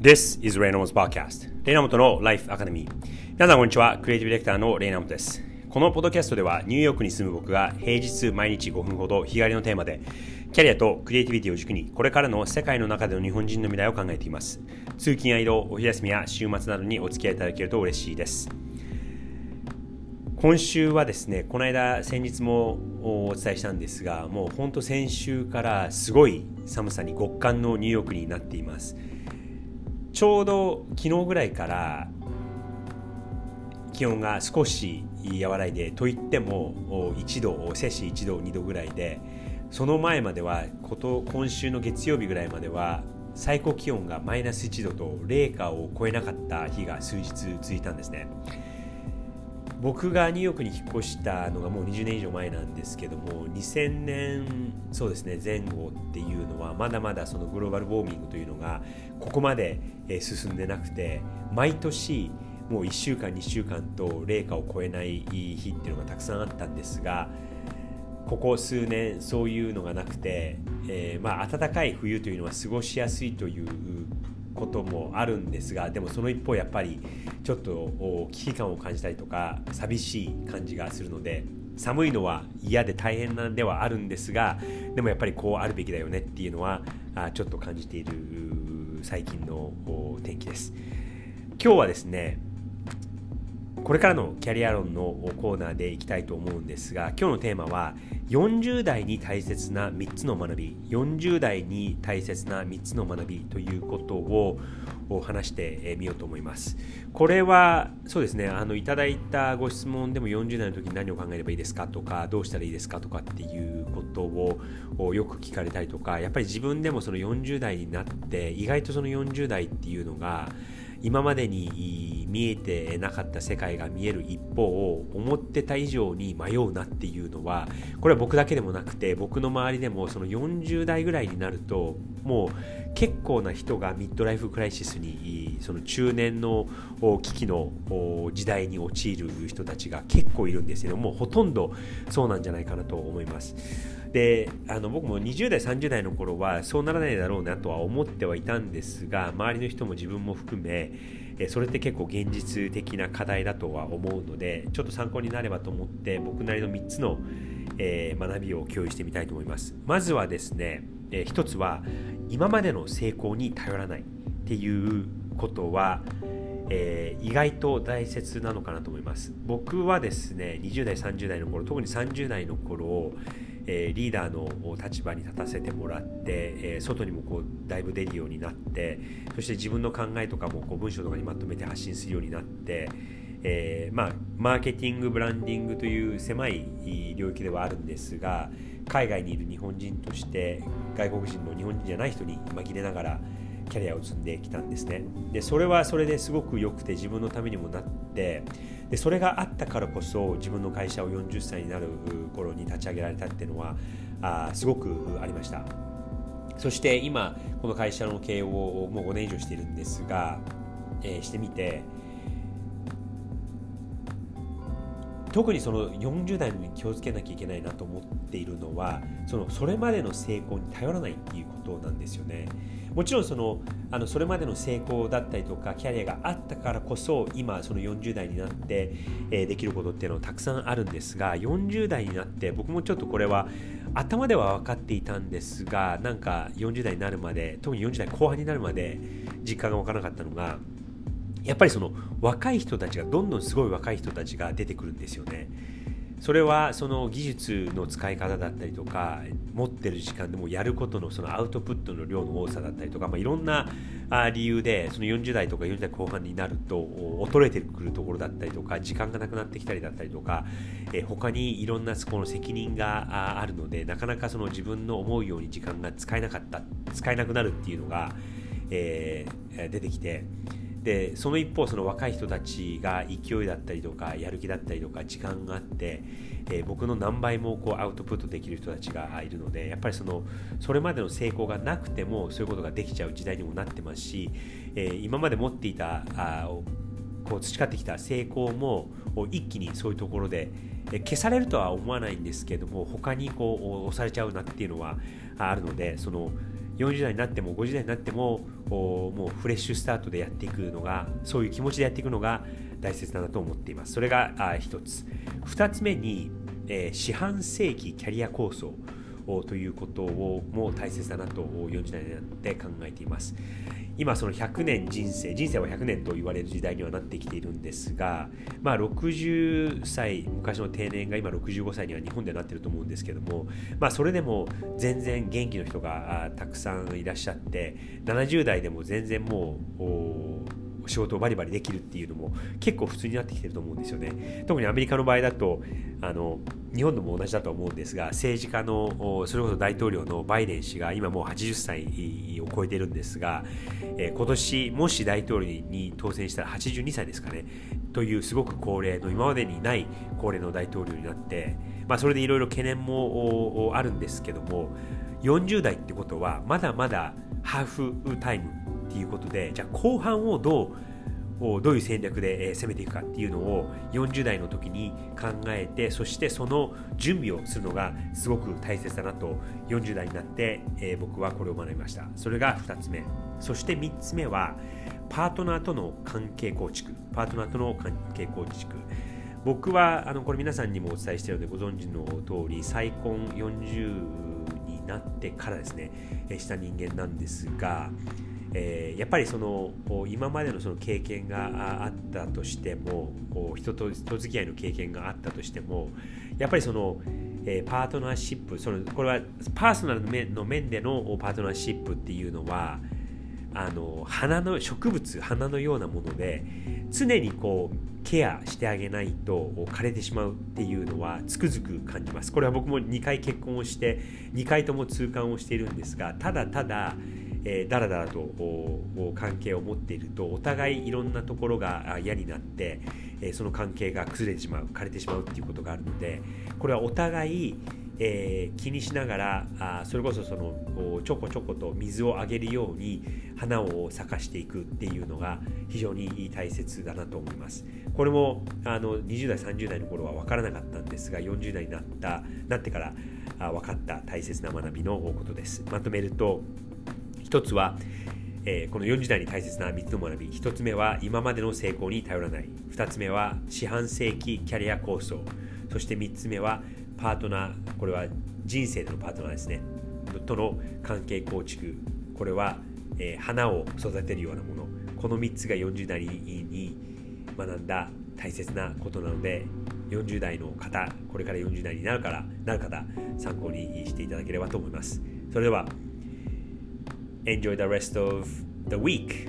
This is Reynolds Podcast レイナモトの Life Academy. 皆さんこんにちは。クリエイティブディレクターのレイナモトです。このポッドキャストではニューヨークに住む僕が平日毎日5分ほど日帰りのテーマでキャリアとクリエイティビティを軸にこれからの世界の中での日本人の未来を考えています。通勤や移動お昼休みや週末などにお付き合いいただけると嬉しいです。今週はですねこの間先日もお伝えしたんですがもうほんと先週からすごい寒さに極寒のニューヨークになっています。ちょうど昨日ぐらいから気温が少し和らいでといっても1度摂氏1度2度ぐらいでその前まではこと今週の月曜日ぐらいまでは最高気温がマイナス1度と0下を超えなかった日が数日続いたんですね。僕がニューヨークに引っ越したのがもう20年以上前なんですけども2000年そうですね前後っていうのはまだまだそのグローバルウォーミングというのがここまで進んでなくて毎年もう1週間2週間と零下を超えない日っていうのがたくさんあったんですがここ数年そういうのがなくて、えー、まあ暖かい冬というのは過ごしやすいということもあるんですがでもその一方やっぱりちょっと危機感を感じたりとか寂しい感じがするので寒いのは嫌で大変なんではあるんですがでもやっぱりこうあるべきだよねっていうのはちょっと感じている最近の天気です。今日はですねこれからのキャリア論のコーナーでいきたいと思うんですが今日のテーマは40代に大切な3つの学び。40代に大切な3つの学びということを話してみようと思います。これはそうですねあのいただいたご質問でも40代の時に何を考えればいいですかとかどうしたらいいですかとかっていうことをよく聞かれたりとかやっぱり自分でもその40代になって意外とその40代っていうのが今までに見えてなかった世界が見える一方を思ってた以上に迷うなっていうのはこれは僕だけでもなくて僕の周りでもその40代ぐらいになるともう結構な人がミッドライフクライシスにその中年の危機の時代に陥る人たちが結構いるんですけどもうほとんどそうなんじゃないかなと思います。であの僕も20代30代の頃はそうならないだろうなとは思ってはいたんですが周りの人も自分も含めそれって結構現実的な課題だとは思うのでちょっと参考になればと思って僕なりの3つの、学びを共有してみたいと思います。まずはですね、1つは今までの成功に頼らないっていうことは、意外と大切なのかなと思います。僕はですね20代30代の頃特に30代の頃え、リーダーの立場に立たせてもらって、え、外にもこうだいぶ出るようになってそして自分の考えとかもこう文章とかにまとめて発信するようになって、えー、まあ、マーケティングブランディングという狭い領域ではあるんですが海外にいる日本人として外国人の日本人じゃない人に紛れながらキャリアを積んできたんですねでそれはそれですごく良くて自分のためにもなってでそれがあったからこそ自分の会社を40歳になる頃に立ち上げられたっていうのはあすごくありましたそして今この会社の経営をもう5年以上しているんですが、えー、してみて特にその40代に気をつけなきゃいけないなと思っているのはそのそれまでの成功に頼らないっていうことなんですよね。もちろんそのあのそれまでの成功だったりとかキャリアがあったからこそ今その40代になって、え、できることっていうのはたくさんあるんですが40代になって僕もちょっとこれは頭では分かっていたんですがなんか40代になるまで特に40代後半になるまで実感が分からなかったのがやっぱりその若い人たちがどんどんすごい若い人たちが出てくるんですよね。それはその技術の使い方だったりとか持ってる時間でもやることのそのアウトプットの量の多さだったりとか、まあ、いろんな理由でその40代とか40代後半になると衰えてくるところだったりとか時間がなくなってきたりだったりとか、え他にいろんなこの責任があるのでなかなかその自分の思うように時間が使えなかった使えなくなるっていうのが、えー、出てきて。でその一方その若い人たちが勢いだったりとかやる気だったりとか時間があって、えー、僕の何倍もこうアウトプットできる人たちがいるのでやっぱりそのそれまでの成功がなくてもそういうことができちゃう時代にもなってますし、えー、今まで持っていたあこう培ってきた成功も一気にそういうところで消されるとは思わないんですけども他にこう押されちゃうなっていうのはあるのでその40代になっても50代になってももうフレッシュスタートでやっていくのがそういう気持ちでやっていくのが大切だなと思っています。それが1つ。2つ目に、え、四半世紀キャリア構想ということをも大切だなと40代になって考えています。今その100年人生人生は100年と言われる時代にはなってきているんですが、まあ、60歳昔の定年が今65歳には日本ではなってると思うんですけども、まあ、それでも全然元気の人がたくさんいらっしゃって70代でも全然もう仕事をバリバリできるっていうのも結構普通になってきてると思うんですよね。特にアメリカの場合だとあの日本でも同じだと思うんですが政治家のそれこそ大統領のバイデン氏が今もう80歳を超えてるんですが、えー、今年もし大統領に当選したら82歳ですかねというすごく高齢の今までにない高齢の大統領になって、まあ、それでいろいろ懸念もあるんですけども40代ってことはまだまだハーフタイムっていうことでじゃあ後半をどうどういう戦略で攻めていくかっていうのを40代の時に考えてそしてその準備をするのがすごく大切だなと40代になって、僕はこれを学びました。それが2つ目。そして3つ目はパートナーとの関係構築。パートナーとの関係構築。僕はあのこれ皆さんにもお伝えしているのでご存知の通り再婚40になってからですねした人間なんですがえー、やっぱりその今までのその経験があったとしても人と人付き合いの経験があったとしてもやっぱりその、えー、パートナーシップそのこれはパーソナルの面の面でのパートナーシップっていうのはあの花の植物花のようなもので常にこうケアしてあげないと枯れてしまうっていうのはつくづく感じます。これは僕も2回結婚をして2回とも痛感をしているんですがただただえー、だらだらと関係を持っているとお互いいろんなところが嫌になって、え、その関係が崩れてしまう枯れてしまうっていうことがあるのでこれはお互い、え、気にしながらあそれこそそのちょこちょこと水をあげるように花を咲かしていくっていうのが非常に大切だなと思います。これもあの20代30代の頃は分からなかったんですが40代になったなってから分かった大切な学びのことです。まとめると1つは、えー、この40代に大切な3つの学び。1つ目は今までの成功に頼らない。2つ目は四半世紀キャリア構想。そして3つ目はパートナー。これは人生でのパートナーですね。との関係構築。これは、えー、花を育てるようなもの。この3つが40代に学んだ大切なことなので40代の方これから40代になるからなる方参考にしていただければと思います。それでは enjoy the rest of the week.